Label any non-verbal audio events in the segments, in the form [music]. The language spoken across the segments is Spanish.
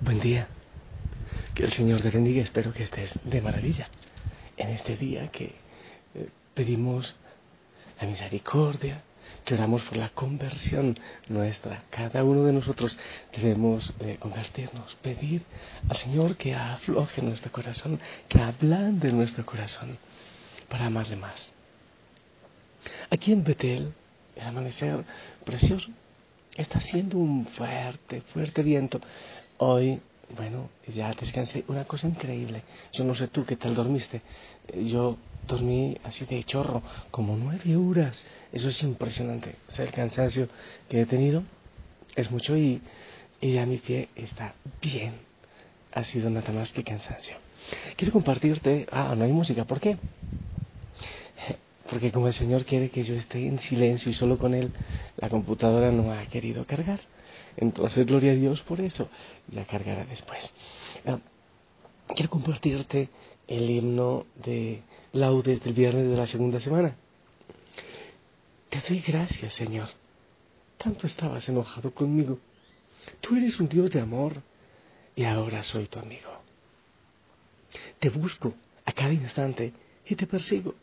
Buen día. Que el Señor te bendiga. Espero que estés de maravilla. En este día que eh, pedimos la misericordia, que oramos por la conversión nuestra. Cada uno de nosotros debemos convertirnos, pedir al Señor que afloje nuestro corazón, que ablande nuestro corazón para amarle más. Aquí en Betel, el amanecer precioso, está haciendo un fuerte, fuerte viento. Hoy, bueno, ya descansé. Una cosa increíble. Yo no sé tú qué tal dormiste. Yo dormí así de chorro, como nueve horas. Eso es impresionante. O sea, el cansancio que he tenido es mucho y, y ya mi pie está bien. Ha sido nada más que cansancio. Quiero compartirte. Ah, no hay música. ¿Por qué? Porque como el Señor quiere que yo esté en silencio y solo con Él, la computadora no ha querido cargar. Entonces, gloria a Dios por eso. Ya cargará después. Ah, quiero compartirte el himno de laudes del viernes de la segunda semana. Te doy gracias, Señor. Tanto estabas enojado conmigo. Tú eres un Dios de amor y ahora soy tu amigo. Te busco a cada instante y te persigo.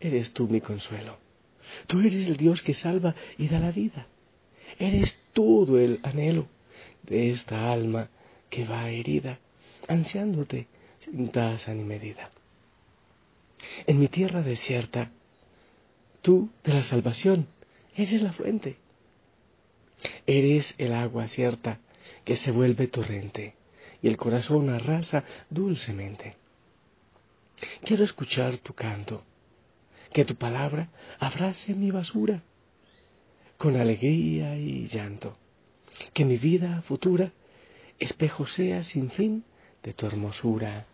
Eres tú mi consuelo. Tú eres el Dios que salva y da la vida. Eres todo el anhelo de esta alma que va herida, ansiándote sin tasa ni medida. En mi tierra desierta, tú de la salvación eres la fuente. Eres el agua cierta que se vuelve torrente y el corazón arrasa dulcemente. Quiero escuchar tu canto, que tu palabra abrace mi basura con alegría y llanto, que mi vida futura espejo sea sin fin de tu hermosura.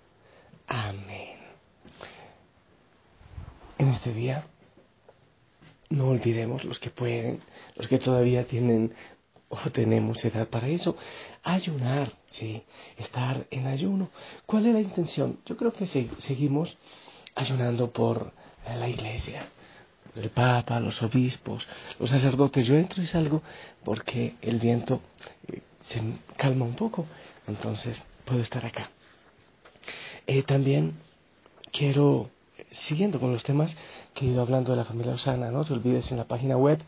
Amén. En este día, no olvidemos los que pueden, los que todavía tienen o tenemos edad para eso, ayunar, sí, estar en ayuno. ¿Cuál es la intención? Yo creo que seguimos ayunando por la iglesia, el Papa, los obispos, los sacerdotes. Yo entro y salgo porque el viento eh, se calma un poco, entonces puedo estar acá. Eh, también quiero, siguiendo con los temas que he ido hablando de la familia Osana, no te olvides en la página web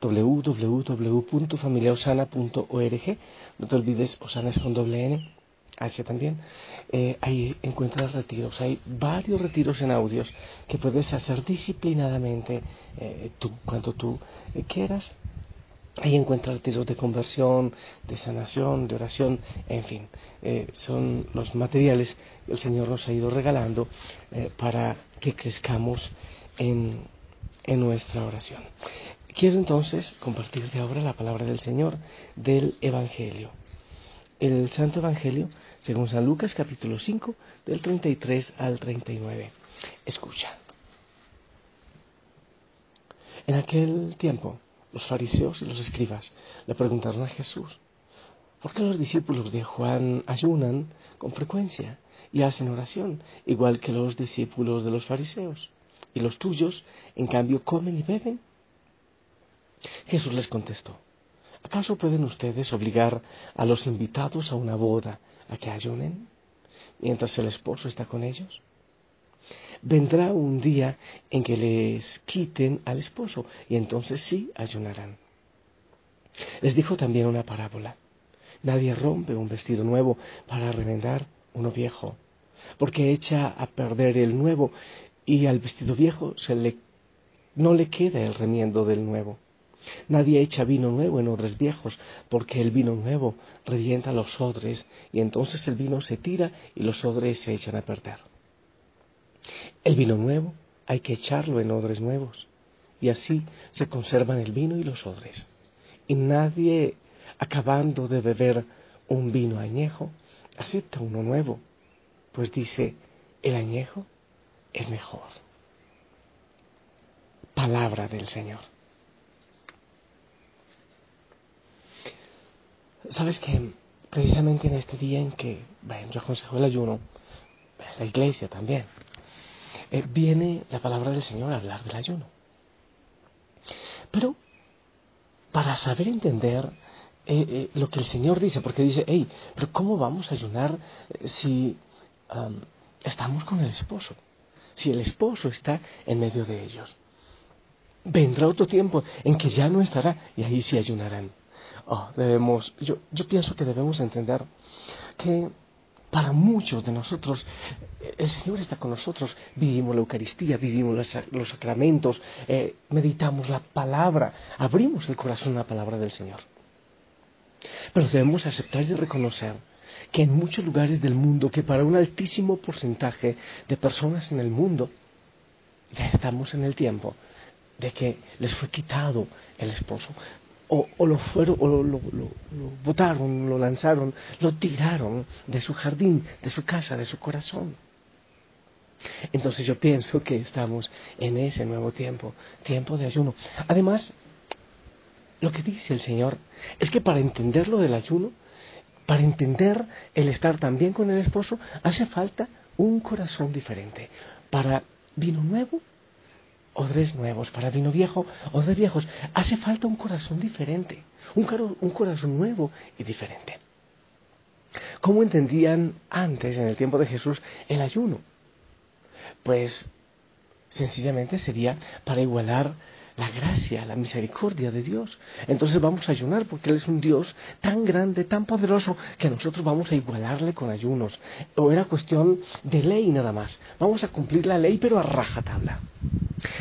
www.familiaosana.org, no te olvides, Osana es con doble N, H también, eh, ahí encuentras retiros. Hay varios retiros en audios que puedes hacer disciplinadamente eh, tú, cuando tú eh, quieras. Ahí encuentras retiros de conversión, de sanación, de oración, en fin. son los materiales que el Señor nos ha ido regalando para que crezcamos en, en nuestra oración. Quiero entonces compartirte ahora la palabra del Señor del Evangelio. El Santo Evangelio según San Lucas capítulo 5 del 33 al 39. Escucha. En aquel tiempo los fariseos y los escribas le preguntaron a Jesús, ¿por qué los discípulos de Juan ayunan con frecuencia y hacen oración, igual que los discípulos de los fariseos? Y los tuyos, en cambio, comen y beben. Jesús les contestó, ¿acaso pueden ustedes obligar a los invitados a una boda a que ayunen mientras el esposo está con ellos. Vendrá un día en que les quiten al esposo y entonces sí ayunarán. Les dijo también una parábola. Nadie rompe un vestido nuevo para remendar uno viejo, porque echa a perder el nuevo y al vestido viejo se le, no le queda el remiendo del nuevo. Nadie echa vino nuevo en odres viejos, porque el vino nuevo revienta los odres y entonces el vino se tira y los odres se echan a perder. El vino nuevo hay que echarlo en odres nuevos y así se conservan el vino y los odres. Y nadie, acabando de beber un vino añejo, acepta uno nuevo, pues dice, el añejo es mejor. Palabra del Señor. Sabes que precisamente en este día en que bueno, yo aconsejo el ayuno, la iglesia también, eh, viene la palabra del Señor a hablar del ayuno. Pero para saber entender eh, eh, lo que el Señor dice, porque dice, hey, pero ¿cómo vamos a ayunar si estamos con el esposo? Si el esposo está en medio de ellos. Vendrá otro tiempo en que ya no estará y ahí sí ayunarán. Oh, debemos, yo, yo pienso que debemos entender que para muchos de nosotros, el Señor está con nosotros. Vivimos la Eucaristía, vivimos los, sacramentos, eh, meditamos la palabra, abrimos el corazón a la palabra del Señor. Pero debemos aceptar y reconocer que en muchos lugares del mundo, que para un altísimo porcentaje de personas en el mundo, ya estamos en el tiempo de que les fue quitado el esposo o, lo fueron, o lo, lo, botaron, lo lanzaron, lo tiraron de su jardín, de su casa, de su corazón. Entonces yo pienso que estamos en ese nuevo tiempo, tiempo de ayuno. Además, lo que dice el Señor es que para entender lo del ayuno, para entender el estar también con el esposo, hace falta un corazón diferente. Para vino nuevo odres nuevos, para vino viejo, odres viejos. Hace falta un corazón diferente, un, un corazón nuevo y diferente. ¿Cómo entendían antes, en el tiempo de Jesús, el ayuno? Pues sencillamente sería para igualar la gracia, la misericordia de Dios. Entonces vamos a ayunar porque Él es un Dios tan grande, tan poderoso, que nosotros vamos a igualarle con ayunos. O era cuestión de ley nada más. Vamos a cumplir la ley, pero a rajatabla.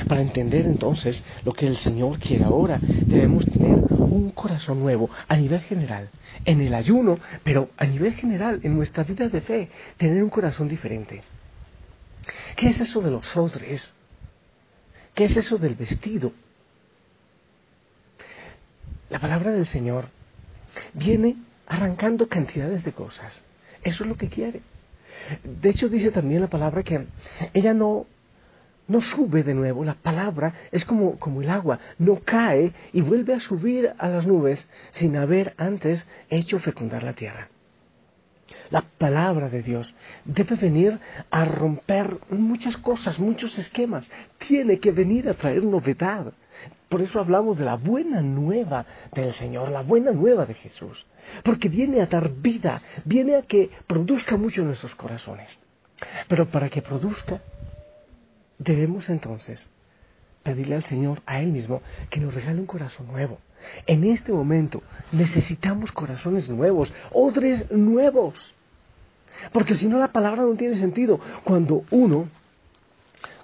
Para entender entonces lo que el Señor quiere ahora, debemos tener un corazón nuevo a nivel general, en el ayuno, pero a nivel general, en nuestra vida de fe, tener un corazón diferente. ¿Qué es eso de los odres? ¿Qué es eso del vestido? La palabra del Señor viene arrancando cantidades de cosas. Eso es lo que quiere. De hecho, dice también la palabra que ella no, no sube de nuevo. La palabra es como, como el agua, no cae y vuelve a subir a las nubes sin haber antes hecho fecundar la tierra. La palabra de Dios debe venir a romper muchas cosas, muchos esquemas. Tiene que venir a traer novedad. Por eso hablamos de la buena nueva del Señor, la buena nueva de Jesús. Porque viene a dar vida, viene a que produzca mucho en nuestros corazones. Pero para que produzca, debemos entonces pedirle al Señor, a Él mismo, que nos regale un corazón nuevo. En este momento necesitamos corazones nuevos, odres nuevos. Porque si no la palabra no tiene sentido. Cuando uno,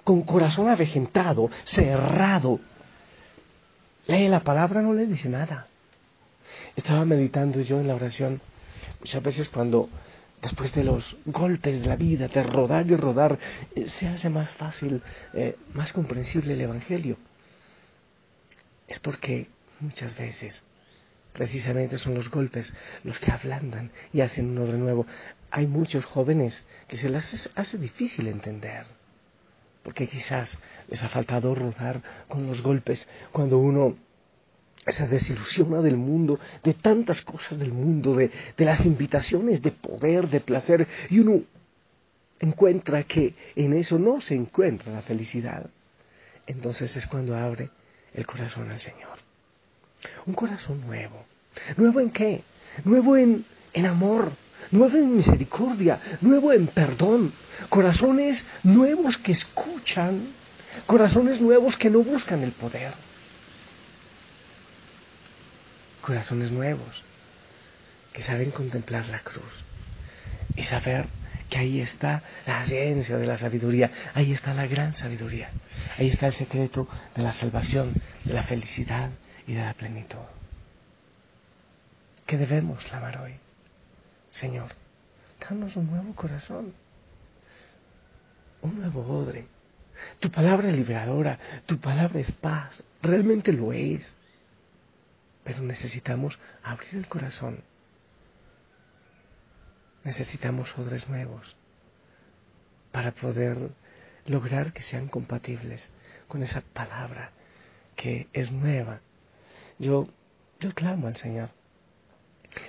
con corazón avejentado, cerrado, lee la palabra, no le dice nada. Estaba meditando yo en la oración muchas veces cuando después de los golpes de la vida, de rodar y rodar, eh, se hace más fácil, eh, más comprensible el Evangelio. Es porque muchas veces precisamente son los golpes los que ablandan y hacen uno de nuevo hay muchos jóvenes que se les hace difícil entender, porque quizás les ha faltado rodar con los golpes cuando uno se desilusiona del mundo, de tantas cosas del mundo, de, de las invitaciones de poder, de placer, y uno encuentra que en eso no se encuentra la felicidad. Entonces es cuando abre el corazón al Señor. Un corazón nuevo. ¿Nuevo en qué? Nuevo en, en amor, nuevo en misericordia, nuevo en perdón, corazones nuevos que escuchan, corazones nuevos que no buscan el poder, corazones nuevos que saben contemplar la cruz y saber que ahí está la ciencia de la sabiduría, ahí está la gran sabiduría, ahí está el secreto de la salvación, de la felicidad y de la plenitud. ¿Qué debemos clamar hoy? Señor, danos un nuevo corazón, un nuevo odre, Tu palabra es liberadora, tu palabra es paz, realmente lo es. Pero necesitamos abrir el corazón. Necesitamos odres nuevos para poder lograr que sean compatibles con esa palabra que es nueva. Yo, yo clamo al Señor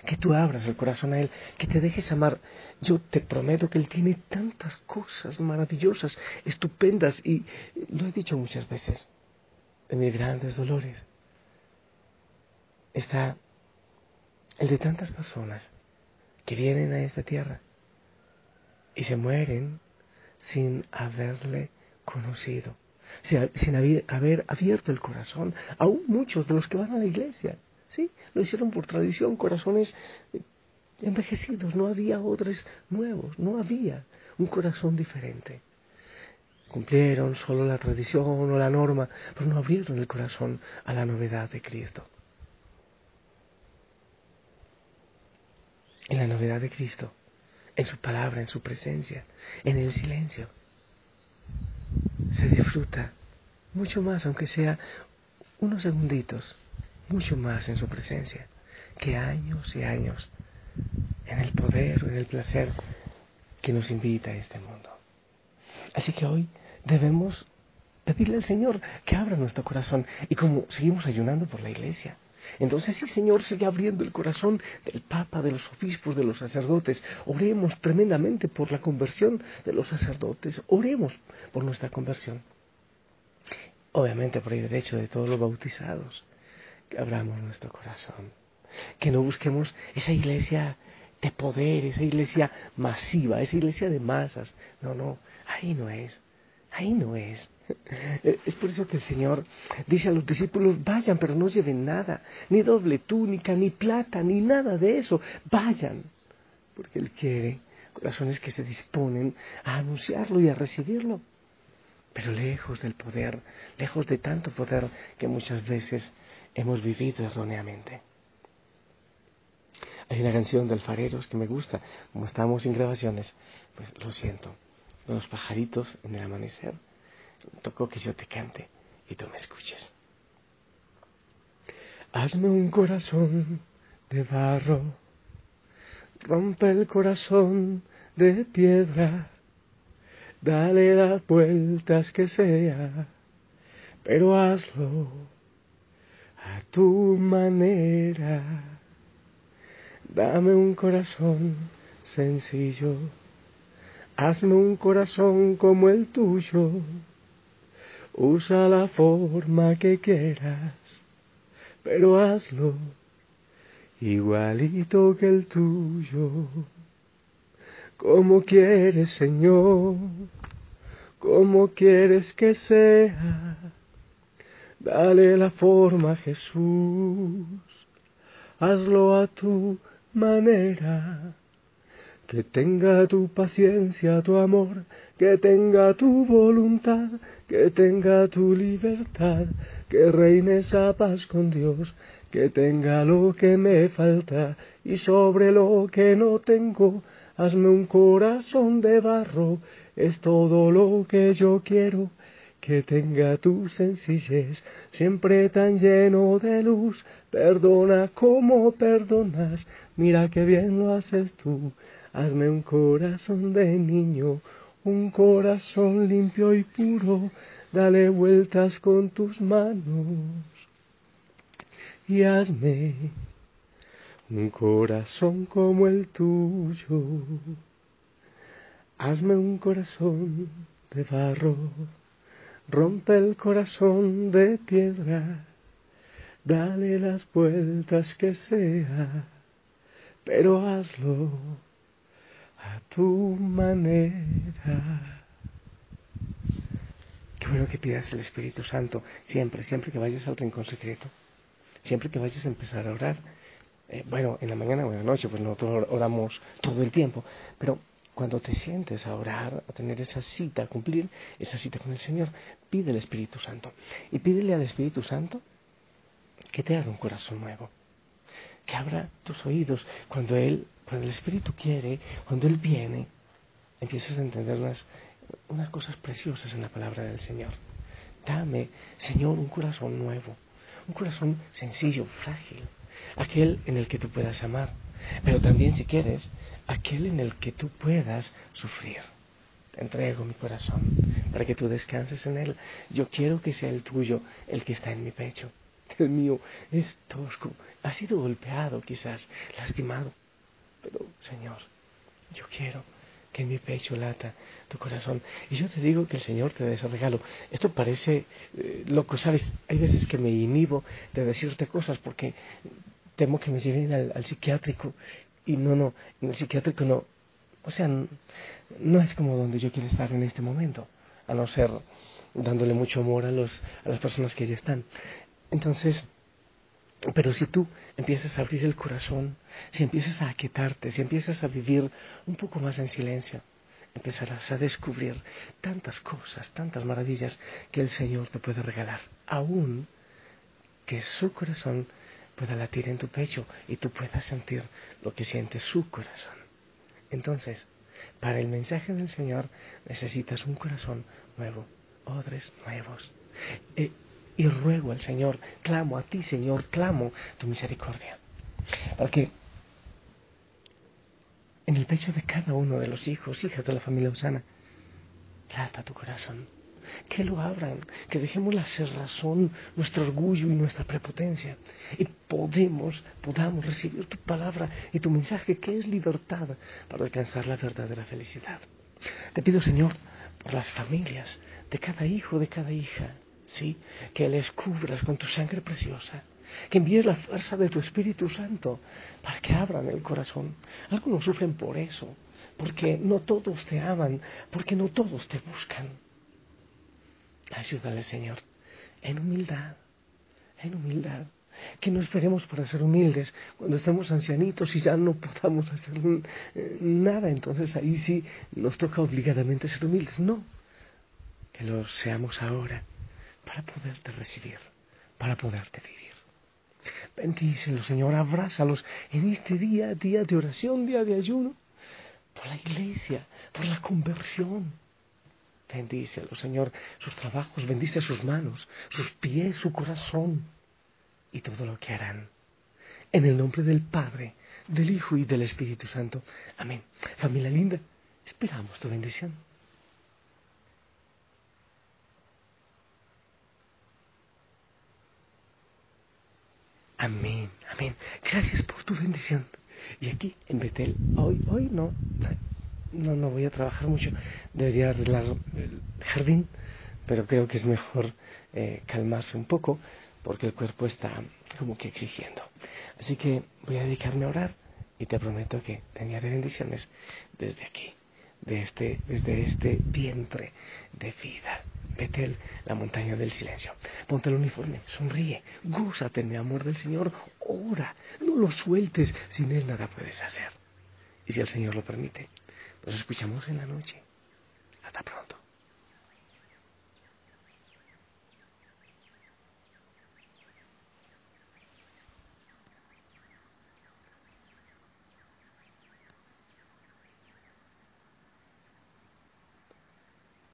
que tú abras el corazón a Él, que te dejes amar. Yo te prometo que Él tiene tantas cosas maravillosas, estupendas, y lo he dicho muchas veces, en mis grandes dolores está el de tantas personas que vienen a esta tierra y se mueren sin haberle conocido, sin haber abierto el corazón, aún muchos de los que van a la iglesia. Sí, lo hicieron por tradición, corazones eh, envejecidos, no había otros nuevos, no había un corazón diferente. Cumplieron solo la tradición o la norma, pero no abrieron el corazón a la novedad de Cristo. En la novedad de Cristo, en su palabra, en su presencia, en el silencio, se disfruta mucho más, aunque sea unos segunditos, mucho más en su presencia que años y años en el poder en el placer que nos invita a este mundo. Así que hoy debemos pedirle al Señor que abra nuestro corazón y como seguimos ayunando por la iglesia. Entonces sí, Señor, sigue abriendo el corazón del Papa, de los obispos, de los sacerdotes. Oremos tremendamente por la conversión de los sacerdotes. Oremos por nuestra conversión. Obviamente por el derecho de todos los bautizados abramos nuestro corazón, que no busquemos esa iglesia de poder, esa iglesia masiva, esa iglesia de masas. No, no, ahí no es, ahí no es. [laughs] Es por eso que el Señor dice a los discípulos, vayan, pero no lleven nada, ni doble túnica, ni plata, ni nada de eso, vayan, porque Él quiere corazones que se disponen a anunciarlo y a recibirlo, pero lejos del poder, lejos de tanto poder que muchas veces hemos vivido erróneamente. Hay una canción de Alfareros que me gusta, como estamos sin grabaciones, pues lo siento, los pajaritos en el amanecer, tocó que yo te cante y tú me escuches. Hazme un corazón de barro, rompe el corazón de piedra, dale las vueltas que sea, pero hazlo a tu manera. Dame un corazón sencillo, hazme un corazón como el tuyo, usa la forma que quieras, pero hazlo igualito que el tuyo, como quieres Señor, como quieres que sea. Dale la forma, Jesús, hazlo a tu manera, que tenga tu paciencia, tu amor, que tenga tu voluntad, que tenga tu libertad, que reine esa paz con Dios, que tenga lo que me falta. Y sobre lo que no tengo, hazme un corazón de barro, es todo lo que yo quiero. Que tenga tu sencillez, siempre tan lleno de luz, perdona como perdonas, mira que bien lo haces tú, hazme un corazón de niño, un corazón limpio y puro, dale vueltas con tus manos y hazme un corazón como el tuyo, hazme un corazón de barro rompe el corazón de piedra, dale las vueltas que sea, pero hazlo a tu manera. Qué bueno que pidas el Espíritu Santo siempre, siempre que vayas al rincón secreto, siempre que vayas a empezar a orar. Eh, bueno, en la mañana o en la noche, pues nosotros oramos todo el tiempo, pero cuando te sientes a orar, a tener esa cita, a cumplir esa cita con el Señor, pide el Espíritu Santo. Y pídele al Espíritu Santo que te haga un corazón nuevo, que abra tus oídos cuando Él, cuando el Espíritu quiere, cuando Él viene, empiezas a entender unas cosas preciosas en la palabra del Señor. Dame, Señor, un corazón nuevo, un corazón sencillo, frágil, aquel en el que tú puedas amar, pero también, si quieres, aquel en el que tú puedas sufrir. Te entrego mi corazón para que tú descanses en él. Yo quiero que sea el tuyo el que está en mi pecho. Dios mío, es tosco, ha sido golpeado quizás, lastimado, pero Señor, yo quiero que en mi pecho lata tu corazón. Y yo te digo que el Señor te da ese regalo. Esto parece eh, loco, ¿sabes? Hay veces que me inhibo de decirte cosas porque temo que me lleven al, psiquiátrico. Y no, no, en el psiquiátrico no. O sea, no es como donde yo quiero estar en este momento, a no ser dándole mucho amor a, los, a las personas que ya están. Entonces, pero si tú empiezas a abrir el corazón, si empiezas a aquietarte, si empiezas a vivir un poco más en silencio, empezarás a descubrir tantas cosas, tantas maravillas que el Señor te puede regalar, aún que su corazón pueda latir en tu pecho y tú puedas sentir lo que siente su corazón. Entonces, para el mensaje del Señor necesitas un corazón nuevo, odres nuevos. Eh, y ruego al Señor, clamo a ti, Señor, clamo tu misericordia. Para que en el pecho de cada uno de los hijos, hijas de la familia Osana, trata tu corazón. Que lo abran, que dejemos la cerrazón, nuestro orgullo y nuestra prepotencia. Y podemos, podamos recibir tu palabra y tu mensaje que es libertad para alcanzar la verdadera felicidad. Te pido, Señor, por las familias de cada hijo, de cada hija, ¿sí? Que les cubras con tu sangre preciosa, que envíes la fuerza de tu Espíritu Santo para que abran el corazón. Algunos sufren por eso, porque no todos te aman, porque no todos te buscan. Ayúdale, Señor, en humildad, en humildad. Que no esperemos para ser humildes cuando estemos ancianitos y ya no podamos hacer eh, nada. Entonces ahí sí nos toca obligadamente ser humildes. No, que lo seamos ahora para poderte recibir, para poderte vivir. Bendícelos, Señor, abrázalos en este día, día de oración, día de ayuno, por la iglesia, por la conversión. Bendícelos, Señor, sus trabajos, bendice sus manos, sus pies, su corazón y todo lo que harán. En el nombre del Padre, del Hijo y del Espíritu Santo. Amén. Familia linda, esperamos tu bendición. Amén, amén. Gracias por tu bendición. Y aquí en Betel, hoy, hoy no, no, no voy a trabajar mucho. Debería arreglar el jardín, pero creo que es mejor eh, calmarse un poco porque el cuerpo está como que exigiendo. Así que voy a dedicarme a orar y te prometo que te bendiciones desde aquí, de este, desde este vientre de vida. Betel, la montaña del silencio. Ponte el uniforme, sonríe, gózate en el amor del Señor, ora, no lo sueltes, sin Él nada puedes hacer. Y si el Señor lo permite, nos escuchamos en la noche. Hasta pronto.